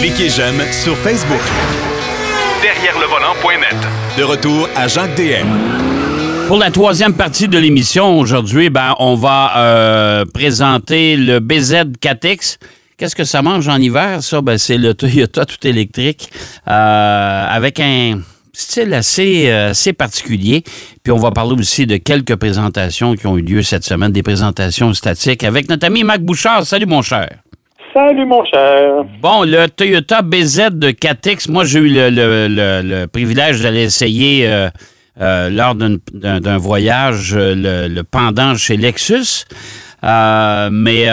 Cliquez j'aime sur Facebook. Derrière le volant.net. De retour à Jacques DM. Pour la troisième partie de l'émission aujourd'hui, ben, on va euh, présenter le BZ4X. Qu'est-ce que ça mange en hiver, ça? Ben, c'est le Toyota tout électrique euh, avec un style assez, euh, assez particulier. Puis on va parler aussi de quelques présentations qui ont eu lieu cette semaine, des présentations statiques avec notre ami Mac Bouchard. Salut, mon cher. Salut, mon cher. Bon, le Toyota BZ de 4X, moi, j'ai eu le, le- le- le privilège d'aller essayer euh, euh, lors d'un- voyage euh, le, pendant chez Lexus. Euh, mais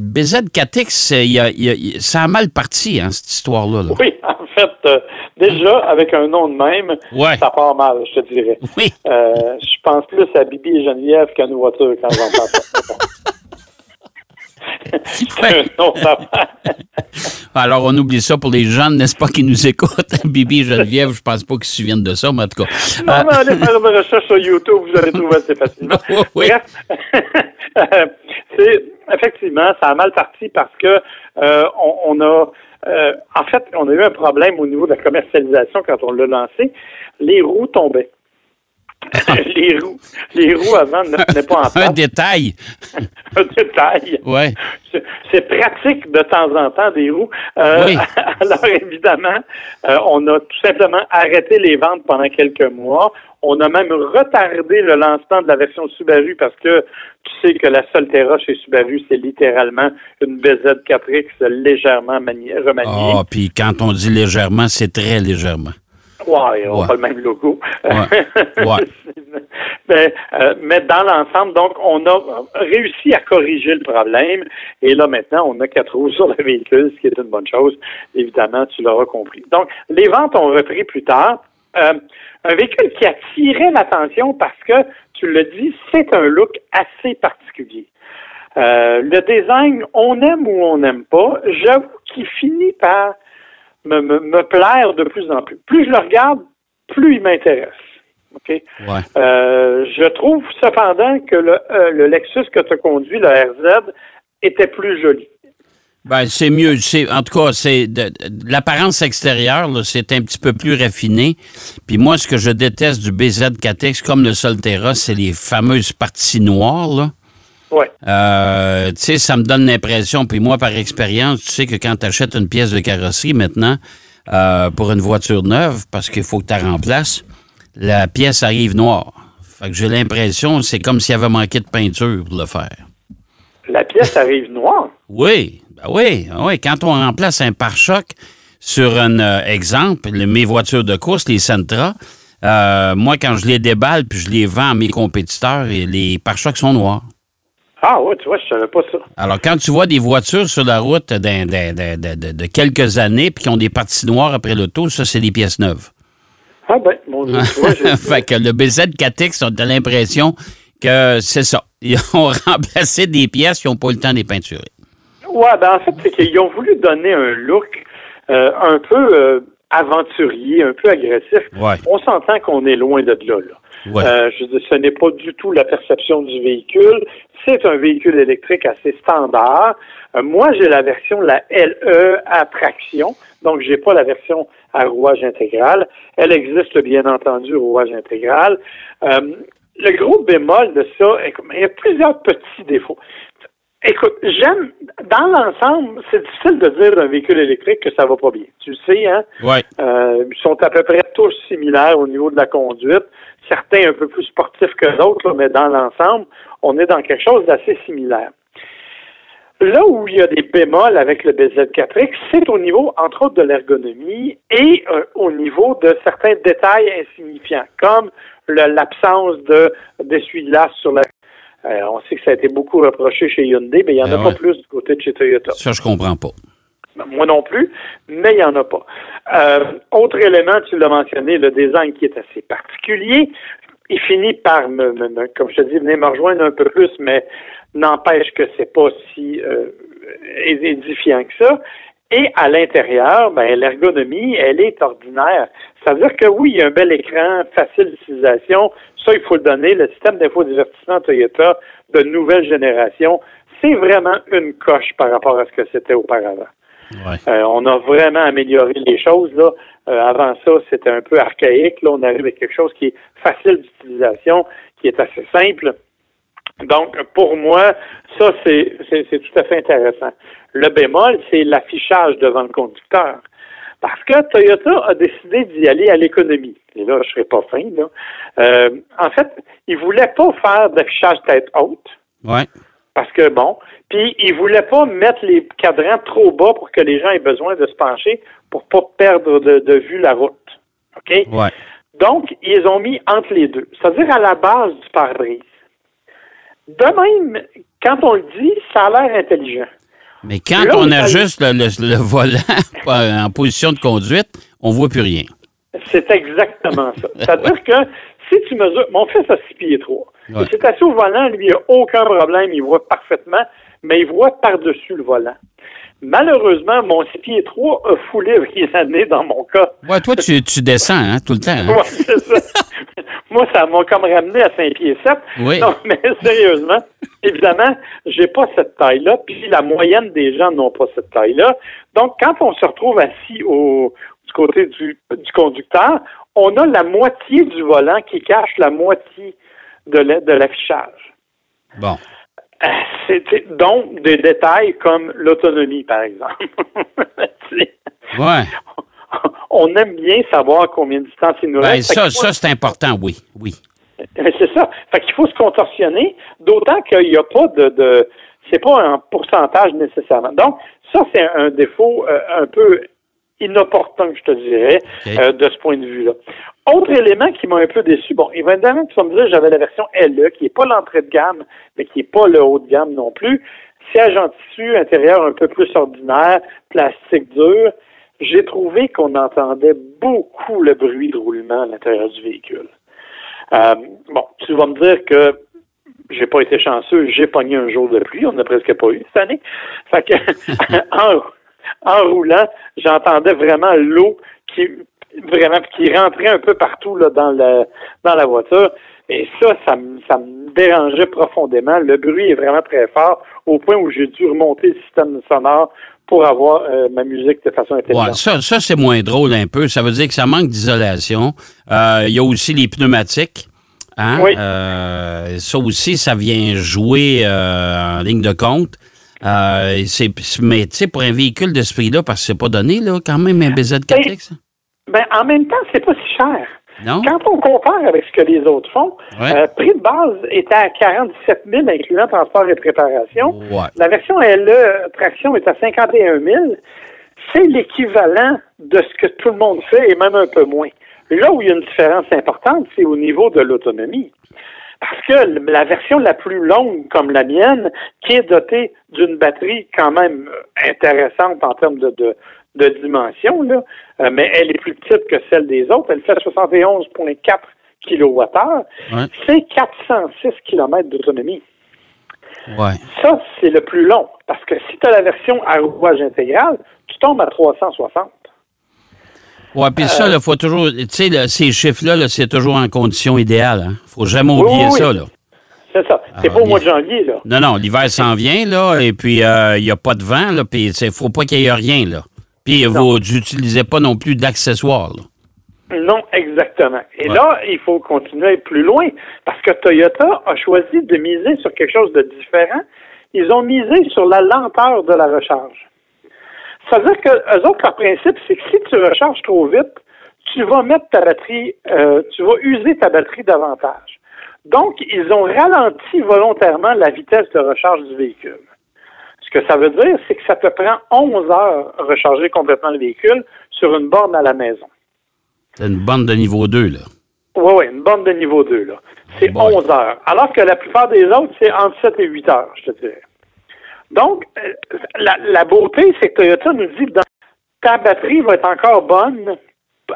BZ 4X, c'est- il y a- il y a- ça a mal parti, hein, cette histoire-là. là. Oui, en fait, déjà, avec un nom de même, Ouais. ça part mal, je te dirais. Oui. Je pense plus à Bibi et Geneviève qu'à nos voitures quand j'entends ça. C'est un autre affaire. Alors, on oublie ça pour les jeunes, n'est-ce pas, qui nous écoutent? Bibi et Geneviève, je pense pas qu'ils se souviennent de ça, mais en tout cas. Non, mais allez faire une recherche sur YouTube, vous allez trouver assez facilement. Oui. Bref, euh, c'est effectivement, ça a mal parti parce que euh, on, on a euh, en fait, on a eu un problème au niveau de la commercialisation quand on l'a lancé. Les roues tombaient. les roues, les roues avant ne tenaient pas en Un place. détail. Un détail. Ouais. C'est- pratique de temps en temps des roues. Euh, Oui. Alors évidemment, euh, on a tout simplement arrêté les ventes pendant quelques mois. On a même retardé le lancement de la version Subaru parce que tu sais que la Solterra chez Subaru, c'est littéralement une BZ4X légèrement mani- remaniée. Ah, puis quand on dit légèrement, c'est très légèrement. Ouais, n'ont Ouais. pas le même logo. Ouais. Ouais. mais, euh, mais dans l'ensemble, donc, on a réussi à corriger le problème. Et là, maintenant, on a quatre roues sur le véhicule, ce qui est une bonne chose. Évidemment, tu l'auras compris. Donc, les ventes ont repris plus tard. Euh, un véhicule qui attirait l'attention parce que, tu le dis, c'est un look assez particulier. Euh, le design, on aime ou on n'aime pas. J'avoue qu'il finit par me, me, me plaire de plus en plus. Plus je le regarde, plus il m'intéresse. OK? Ouais. Euh, je trouve cependant que le, euh, le Lexus que tu as conduit, le RZ, était plus joli. Ben, c'est mieux. C'est, en tout cas, c'est de- de- l'apparence extérieure, c'est un petit peu plus raffiné. Puis moi, ce que je déteste du BZ4X, comme le Solterra, c'est les fameuses parties noires, là. Euh, tu sais, ça me donne l'impression, puis moi, par expérience, tu sais que quand tu achètes une pièce de carrosserie maintenant, euh, pour une voiture neuve, parce qu'il faut que tu la remplaces, la pièce arrive noire. Fait que j'ai l'impression, c'est comme s'il y avait manqué de peinture pour le faire. La pièce arrive noire? Oui, ben oui, ben oui. Quand on remplace un pare-choc sur un euh, exemple, le- mes voitures de course, les Sentra, euh, moi, quand je les déballe puis je les vends à mes compétiteurs, et les pare-chocs sont noirs. Ah ouais, tu vois, je savais pas ça. Alors, quand tu vois des voitures sur la route d'un- d'un- d'un- de, quelques années puis qui ont des parties noires après l'auto, ça, c'est des pièces neuves. Ah ben, mon Dieu, tu vois, j'ai- fait que le BZ4X, on a l'impression que c'est ça. Ils ont remplacé des pièces qui n'ont pas eu le temps de les peinturer. Ouais, ben en fait, c'est qu'ils ont voulu donner un look euh, un peu euh, aventurier, un peu agressif. Ouais. On s'entend qu'on est loin de là. là. Ouais. Euh, je ce n'est pas du tout la perception du véhicule. C'est un véhicule électrique assez standard. Euh, moi, j'ai la version la LE à traction, donc j'ai pas la version à rouage intégral. Elle existe bien entendu rouage intégral. Euh, le gros bémol de ça, écoute, il y a plusieurs petits défauts. Écoute, j'aime, dans l'ensemble, c'est difficile de dire d'un véhicule électrique que ça va pas bien. Tu le sais, hein? Ouais. Euh, ils sont à peu près tous similaires au niveau de la conduite. Certains un peu plus sportifs que d'autres, mais dans l'ensemble, on est dans quelque chose d'assez similaire. Là où il y a des bémols avec le BZ4X, c'est au niveau, entre autres, de l'ergonomie et euh, au niveau de certains détails insignifiants, comme l'absence de d'essuie-glace sur la. Euh, on sait que ça a été beaucoup reproché chez Hyundai, mais il n'y en Ben a ouais. pas plus du côté de chez Toyota. Ça, je comprends pas. Moi non plus, mais il n'y en a pas. Euh, autre élément, tu l'as mentionné, le design qui est assez particulier. Il finit par, me, me- me- comme je te dis, venir me rejoindre un peu plus, mais n'empêche que c'est pas si euh, édifiant que ça. Et à l'intérieur, ben, l'ergonomie, elle est ordinaire. Ça veut dire que oui, il y a un bel écran, facile d'utilisation. Ça, il faut le donner. Le système d'infodivertissement Toyota de nouvelle génération, c'est vraiment une coche par rapport à ce que c'était auparavant. Ouais. Euh, on a vraiment amélioré les choses. Là. Euh, avant ça, c'était un peu archaïque. Là, on arrive avec quelque chose qui est facile d'utilisation, qui est assez simple. Donc, pour moi, ça, c'est tout à fait intéressant. Le bémol, c'est l'affichage devant le conducteur. Parce que Toyota a décidé d'y aller à l'économie. Et là, je serais pas fin, là. Euh, en fait, ils voulaient pas faire d'affichage tête haute. Ouais. Parce que bon, puis ils voulaient pas mettre les cadrans trop bas pour que les gens aient besoin de se pencher pour pas perdre de, de vue la route. OK? Ouais. Donc, ils ont mis entre les deux, c'est-à-dire à la base du pare-brise. De même, quand on le dit, ça a l'air intelligent. Mais quand Là, on a- ajuste le, le- le volant en position de conduite, on voit plus rien. C'est exactement ça. C'est-à-dire que si tu mesures, mon fils a six pieds trois. Ouais. Il s'est assis au volant, lui, il n'a aucun problème, il voit parfaitement, mais il voit par-dessus le volant. Malheureusement, mon six pieds trois a foulé les années dans mon cas. Ouais, toi, tu, tu descends hein, tout le temps. hein? Ouais, c'est ça. Moi, ça m'a comme ramené à 5 pieds 7. Oui. Non, mais sérieusement, évidemment, j'ai pas cette taille-là, puis la moyenne des gens n'ont pas cette taille-là. Donc, quand on se retrouve assis au, du côté du, du conducteur, on a la moitié du volant qui cache la moitié de l'affichage. Bon. Donc des détails comme l'autonomie, par exemple. Ouais. on aime bien savoir combien de distance il nous Ben, reste. Ça, ça c'est important, oui. Oui. Euh, C'est ça. Fait qu'il faut se contorsionner, d'autant qu'il n'y a pas de, de c'est pas un pourcentage nécessairement. Donc, ça, c'est un défaut euh, un peu inopportun, je te dirais, euh, de ce point de vue-là. Autre élément qui m'a un peu déçu, bon, évidemment, tu vas me dire, j'avais la version LE, qui n'est pas l'entrée de gamme, mais qui n'est pas le haut de gamme non plus. Siège en tissu, intérieur un peu plus ordinaire, plastique dur. J'ai trouvé qu'on entendait beaucoup le bruit de roulement à l'intérieur du véhicule. Euh, bon, tu vas me dire que j'ai pas été chanceux, j'ai pogné un jour de pluie, on n'a presque pas eu cette année. Fait que en, en roulant, j'entendais vraiment l'eau qui vraiment qui rentrait un peu partout là, dans la dans la voiture. Et ça, ça me, ça me dérangeait profondément. Le bruit est vraiment très fort, au point où j'ai dû remonter le système sonore pour avoir euh, ma musique de façon intelligente. Ouais, ça, ça c'est moins drôle un peu. Ça veut dire que ça manque d'isolation. Euh, Il y a aussi les pneumatiques. Hein? Oui. Euh, ça aussi, ça vient jouer en ligne de compte. Euh, c'est, mais tu sais, pour un véhicule de ce prix-là, parce que c'est pas donné, là, quand même, un BZ4X. Ben, en même temps, c'est pas si cher. Non? Quand on compare avec ce que les autres font, Ouais. euh, prix de base était à 47 000, incluant transport et préparation. Ouais. La version LE traction est à 51 000. C'est l'équivalent de ce que tout le monde fait et même un peu moins. Là où il y a une différence importante, c'est au niveau de l'autonomie. Parce que la version la plus longue, comme la mienne, qui est dotée d'une batterie quand même euh, intéressante en termes de, de, de dimension, là, euh, mais elle est plus petite que celle des autres, elle fait 71,4 kWh, Ouais. c'est 406 km d'autonomie. Ouais. Ça, c'est le plus long. Parce que si tu as la version à rouage intégral, tu tombes à 360. Ouais, puis Euh, ça, il faut toujours. Tu sais, ces chiffres-là, là, c'est toujours en condition idéale. Hein? faut jamais Oui, oublier oui, oui. ça, là. C'est ça. C'est Ah, pas au mois bien. de janvier, là. Non, non, l'hiver s'en vient, là, et puis euh, il n'y a pas de vent, là, puis il faut pas qu'il y ait rien, là. Puis vous n'utilisez pas non plus d'accessoires, là. Non, exactement. Et Ouais. là, il faut continuer plus loin parce que Toyota a choisi de miser sur quelque chose de différent. Ils ont misé sur la lenteur de la recharge. Ça veut dire que eux autres, leur principe, c'est que si tu recharges trop vite, tu vas mettre ta batterie, euh, tu vas user ta batterie davantage. Donc, ils ont ralenti volontairement la vitesse de recharge du véhicule. Ce que ça veut dire, c'est que ça te prend 11 heures à recharger complètement le véhicule sur une borne à la maison. C'est une bande de niveau 2, là. Oui, oui, une borne de niveau 2, là. C'est Boy. 11 heures. Alors que la plupart des autres, c'est entre 7 et 8 heures, je te dirais. Donc, euh, la, la beauté, c'est que Toyota nous dit que ta batterie va être encore bonne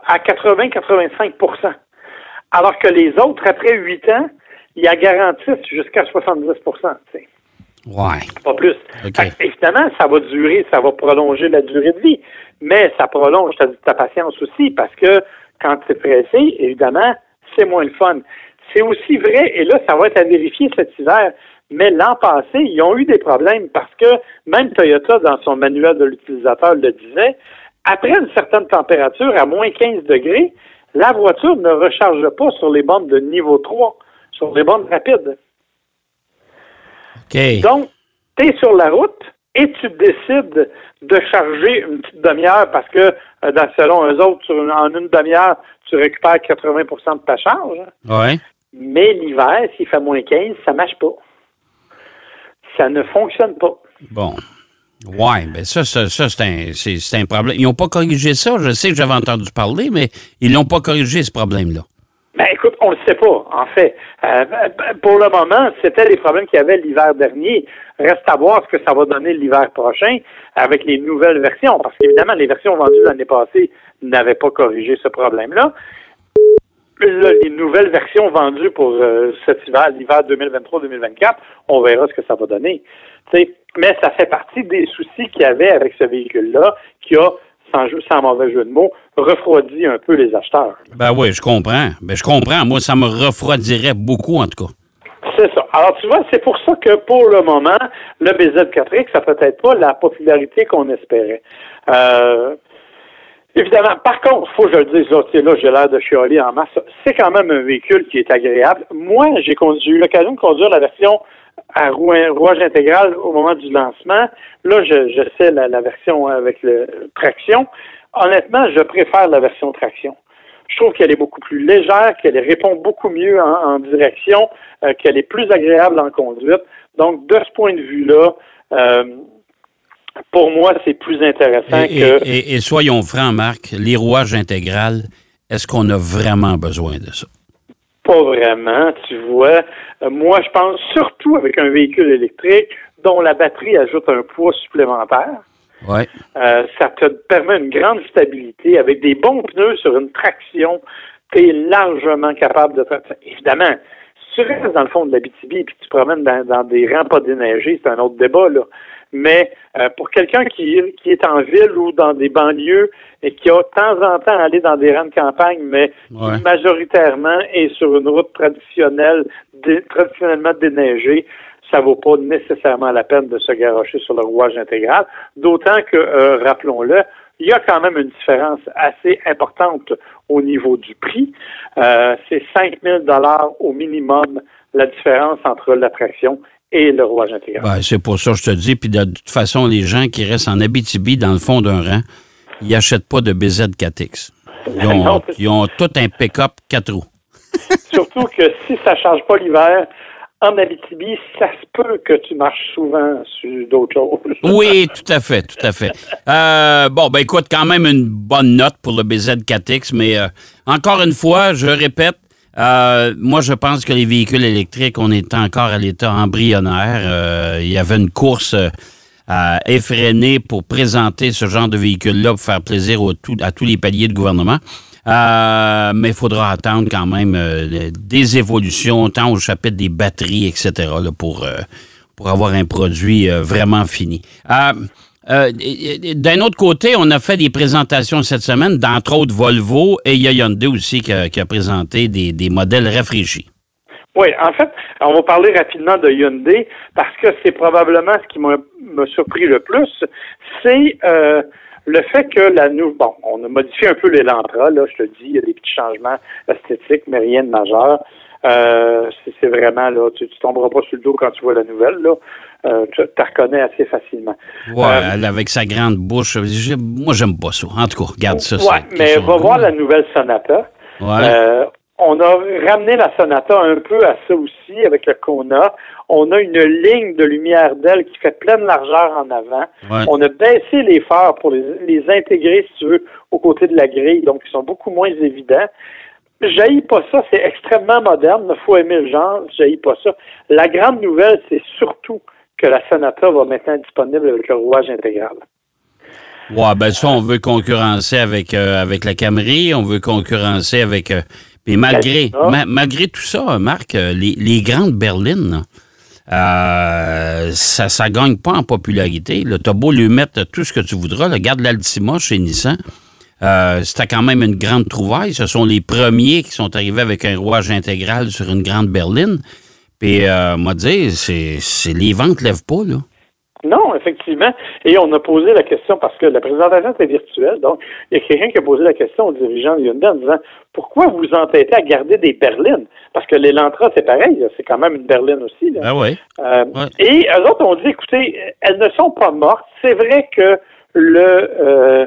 à 80-85% Alors que les autres, après 8 ans, ils la garantissent jusqu'à 70 tu sais Ouais. pas plus. Évidemment, ça va durer, ça va prolonger la durée de vie, mais ça prolonge ta, ta patience aussi parce que quand tu es pressé, évidemment, c'est moins le fun. C'est aussi vrai, et là, ça va être à vérifier cet hiver, Mais l'an passé, ils ont eu des problèmes parce que même Toyota, dans son manuel de l'utilisateur, le disait, après une certaine température, à moins 15 degrés, la voiture ne recharge pas sur les bandes de niveau 3, sur les bandes rapides. Donc, tu es sur la route et tu décides de charger une petite demi-heure parce que, euh, dans, selon eux autres, en une demi-heure, tu récupères 80% de ta charge. Ouais. Mais l'hiver, s'il fait moins 15, ça ne marche pas. Ça ne fonctionne pas. Bon. Oui, bien ça, ça, ça c'est un, un, problème. Ils n'ont pas corrigé ça. Je sais que j'avais entendu parler, mais ils n'ont pas corrigé ce problème-là. Ben écoute, on ne le sait pas, en fait. Euh, pour le moment, c'était les problèmes qu'il y avait l'hiver dernier. Reste à voir ce que ça va donner l'hiver prochain avec les nouvelles versions, parce qu'évidemment, les versions vendues l'année passée n'avaient pas corrigé ce problème-là. Les nouvelles versions vendues pour euh, cet hiver, l'hiver 2023-2024, on verra ce que ça va donner. mais ça fait partie des soucis qu'il y avait avec ce véhicule-là, qui a sans, sans mauvais jeu de mots, refroidit un peu les acheteurs. Ben oui, je comprends. Ben, je comprends. Moi, ça me refroidirait beaucoup, en tout cas. C'est ça. Alors, tu vois, c'est pour ça que pour le moment, le BZ4X, ça peut-être pas la popularité qu'on espérait. Euh, évidemment, par contre, faut que je le dise, là, là j'ai l'air de chialer en masse. C'est quand même un véhicule qui est agréable. Moi, j'ai eu l'occasion de conduire la version à rouage intégral au moment du lancement. Là, je, sais la, version avec le traction. Honnêtement, je préfère la version traction. Je trouve qu'elle est beaucoup plus légère, qu'elle répond beaucoup mieux en, direction, euh, qu'elle est plus agréable en conduite. Donc, de ce point de vue-là, euh, pour moi, c'est plus intéressant que. Et, et, soyons francs, Marc, les rouages intégral, est-ce qu'on a vraiment besoin de ça? Pas vraiment, tu vois. Euh, moi, je pense surtout avec un véhicule électrique dont la batterie ajoute un poids supplémentaire. Ouais. Euh, ça te permet une grande stabilité avec des bons pneus sur une traction. Tu es largement capable de faire. Évidemment, si tu restes dans le fond de la BTB et que tu promènes dans, dans des rangs pas déneigés, c'est un autre débat, là mais euh, pour quelqu'un qui, qui est en ville ou dans des banlieues et qui a de temps en temps aller dans des rangs de campagne, mais qui majoritairement est sur une route traditionnelle, traditionnellement déneigée, ça vaut pas nécessairement la peine de se garocher sur le rouage intégral, d'autant que, euh, rappelons-le, il y a quand même une différence assez importante au niveau du prix. Euh, c'est 5 000 au minimum la différence entre l'attraction et le rouage intégral. Ben, c'est pour ça que je te dis. Puis de toute façon, les gens qui restent en Abitibi dans le fond d'un rang, ils n'achètent pas de BZ4X. Ils ont, tout un pick-up 4 roues. Surtout que si ça ne change pas l'hiver, en Abitibi, ça se peut que tu marches souvent sur d'autres choses. oui, tout à fait, tout à fait. Euh, bon, ben écoute, quand même une bonne note pour le BZ4X, mais euh, encore une fois, je répète, euh, moi, je pense que les véhicules électriques, on est encore à l'état embryonnaire. Euh, il y avait une course euh, effrénée pour présenter ce genre de véhicule-là pour faire plaisir à tous les paliers de gouvernement. mais il faudra attendre quand même des évolutions, tant au chapitre des batteries, etc., pour, pour avoir un produit vraiment fini. Euh, d'un autre côté, on a fait des présentations cette semaine, d'entre autres Volvo et Hyundai aussi qui a, présenté des, modèles rafraîchis. Oui, en fait, on va parler rapidement de Hyundai parce que c'est probablement ce qui m'a surpris le plus, c'est euh, le fait que la nouvelle... Bon, on a modifié un peu l'élantra, là, je te dis, il y a des petits changements esthétiques, mais rien de majeur. Euh, c'est vraiment là, tu, tu tomberas pas sur le dos quand tu vois la nouvelle là. Euh, tu la reconnais assez facilement. Ouais, euh, avec sa grande bouche. Moi, j'aime pas ça. En tout cas, regarde ça. Ouais, mais va voir la nouvelle Sonata. Ouais. on a ramené la Sonata un peu à ça aussi avec le Kona. On a une ligne de lumière d'aile qui fait pleine largeur en avant. On a baissé les phares pour les, les intégrer, si tu veux, aux côtés de la grille, donc ils sont beaucoup moins évidents. J'haïs pas ça, c'est extrêmement moderne, il faut aimer le genre, j'haïs pas ça. La grande nouvelle, c'est surtout que la Sonata va maintenant être disponible avec le rouage intégral. Ouais, ben ça, on veut concurrencer avec, euh, avec la Camry, on veut concurrencer avec... Euh, mais malgré, malgré tout ça, Marc, euh, les, grandes berlines, ça ça gagne pas en popularité. Tu as beau lui mettre tout ce que tu voudras. Regarde l'Altima chez Nissan. Euh, c'était quand même une grande trouvaille. Ce sont les premiers qui sont arrivés avec un rouage intégral sur une grande berline. Puis, euh, moi, dire, c'est, c'est les ventes ne lèvent pas, là. Non, effectivement. Et on a posé la question parce que la présentation était virtuelle. Donc, il y a quelqu'un qui a posé la question aux dirigeants de Hyundai en disant pourquoi vous entêtez à garder des berlines? Parce que l'Elantra, c'est pareil, c'est quand même une berline aussi. Là. Ah ouais. Euh, Ouais. Et eux autres ont dit écoutez, elles ne sont pas mortes. C'est vrai que le, euh,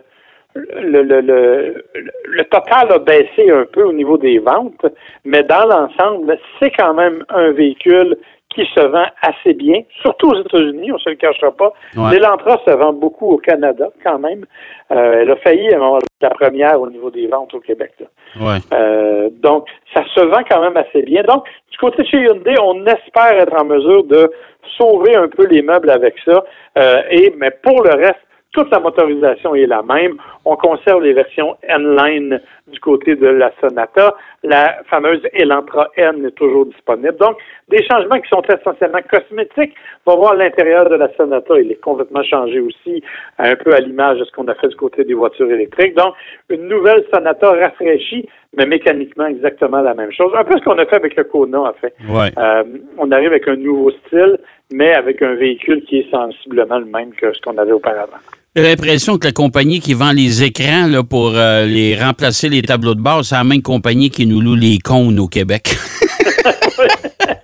le, le, le, le total a baissé un peu au niveau des ventes, mais dans l'ensemble, c'est quand même un véhicule qui se vend assez bien, surtout aux États-Unis, on se le cachera pas. Ouais. L'Elantra se vend beaucoup au Canada quand même. Euh, elle a failli avoir la première au niveau des ventes au Québec. là. Ouais. Euh, donc, ça se vend quand même assez bien. Donc, du côté de chez Hyundai, on espère être en mesure de sauver un peu les meubles avec ça. Euh, et mais pour le reste, toute la motorisation est la même. On conserve les versions N-Line du côté de la Sonata. La fameuse Elantra N est toujours disponible. Donc, des changements qui sont essentiellement cosmétiques. On va voir l'intérieur de la Sonata. Il est complètement changé aussi, un peu à l'image de ce qu'on a fait du côté des voitures électriques. Donc, une nouvelle Sonata rafraîchie, mais mécaniquement exactement la même chose. Un peu ce qu'on a fait avec le Kona, en fait. Ouais. Euh, on arrive avec un nouveau style, mais avec un véhicule qui est sensiblement le même que ce qu'on avait auparavant. J'ai l'impression que la compagnie qui vend les écrans là, pour euh, les remplacer les tableaux de bord, c'est la même compagnie qui nous loue les cônes au Québec.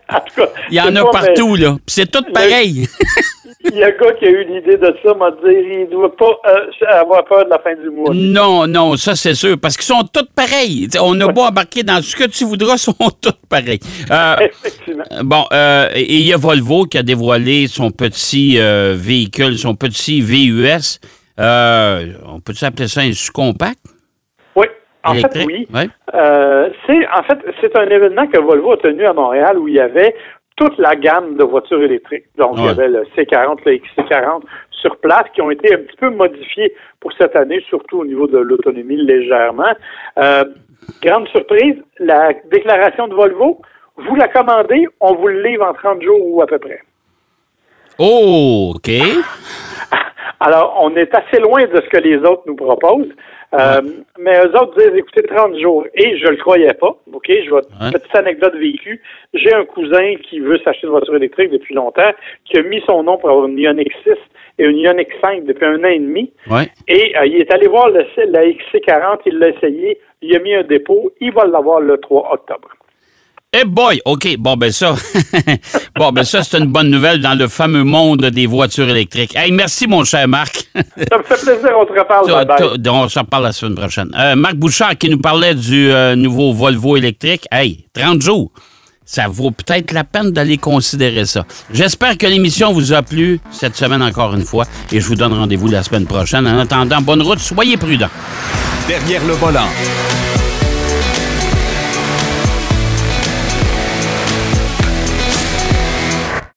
En tout cas, Il y en a partout, là. C'est tout pareil. Il y a un gars qui a eu l'idée de ça, m'a dit il ne doit pas euh, avoir peur de la fin du mois. Non, non, ça c'est sûr, parce qu'ils sont tous pareils. On a beau embarquer dans ce que tu voudras, ils sont tous pareils. Euh, Effectivement. bon, euh, et il y a Volvo qui a dévoilé son petit euh, véhicule, son petit VUS. On peut appeler ça un sous-compact? Oui, en fait, oui. Ouais. Euh, c'est en fait c'est un événement que Volvo a tenu à Montréal où il y avait toute la gamme de voitures électriques. Donc il y avait le C40, le XC40 sur place qui ont été un petit peu modifiés pour cette année, surtout au niveau de l'autonomie légèrement. Euh, grande surprise, la déclaration de Volvo, vous la commandez, on vous le livre en 30 jours ou à peu près. Oh, OK. Alors, on est assez loin de ce que les autres nous proposent. Euh, Mais eux autres disent, écoutez, 30 jours. Et je le croyais pas. OK, je vais, Ouais. petite anecdote véhicule. J'ai un cousin qui veut s'acheter une voiture électrique depuis longtemps, qui a mis son nom pour avoir une Ioniq 6 et une Ioniq 5 depuis un an et demi. Ouais. Et euh, il est allé voir le, la XC40, il l'a essayé, il a mis un dépôt, il va l'avoir le 3 octobre. Eh boy, OK. Bon, ben ça. bon, ben ça, c'est une bonne nouvelle dans le fameux monde des voitures électriques. Hey, merci, mon cher Marc. Ça me fait plaisir, on te reparle. Toi, bye bye. toi, on s'en reparle la semaine prochaine. Euh, Marc Bouchard qui nous parlait du euh, nouveau Volvo électrique. Hey, 30 jours. Ça vaut peut-être la peine d'aller considérer ça. J'espère que l'émission vous a plu cette semaine encore une fois et je vous donne rendez-vous la semaine prochaine. En attendant, bonne route, soyez prudents. Derrière le volant.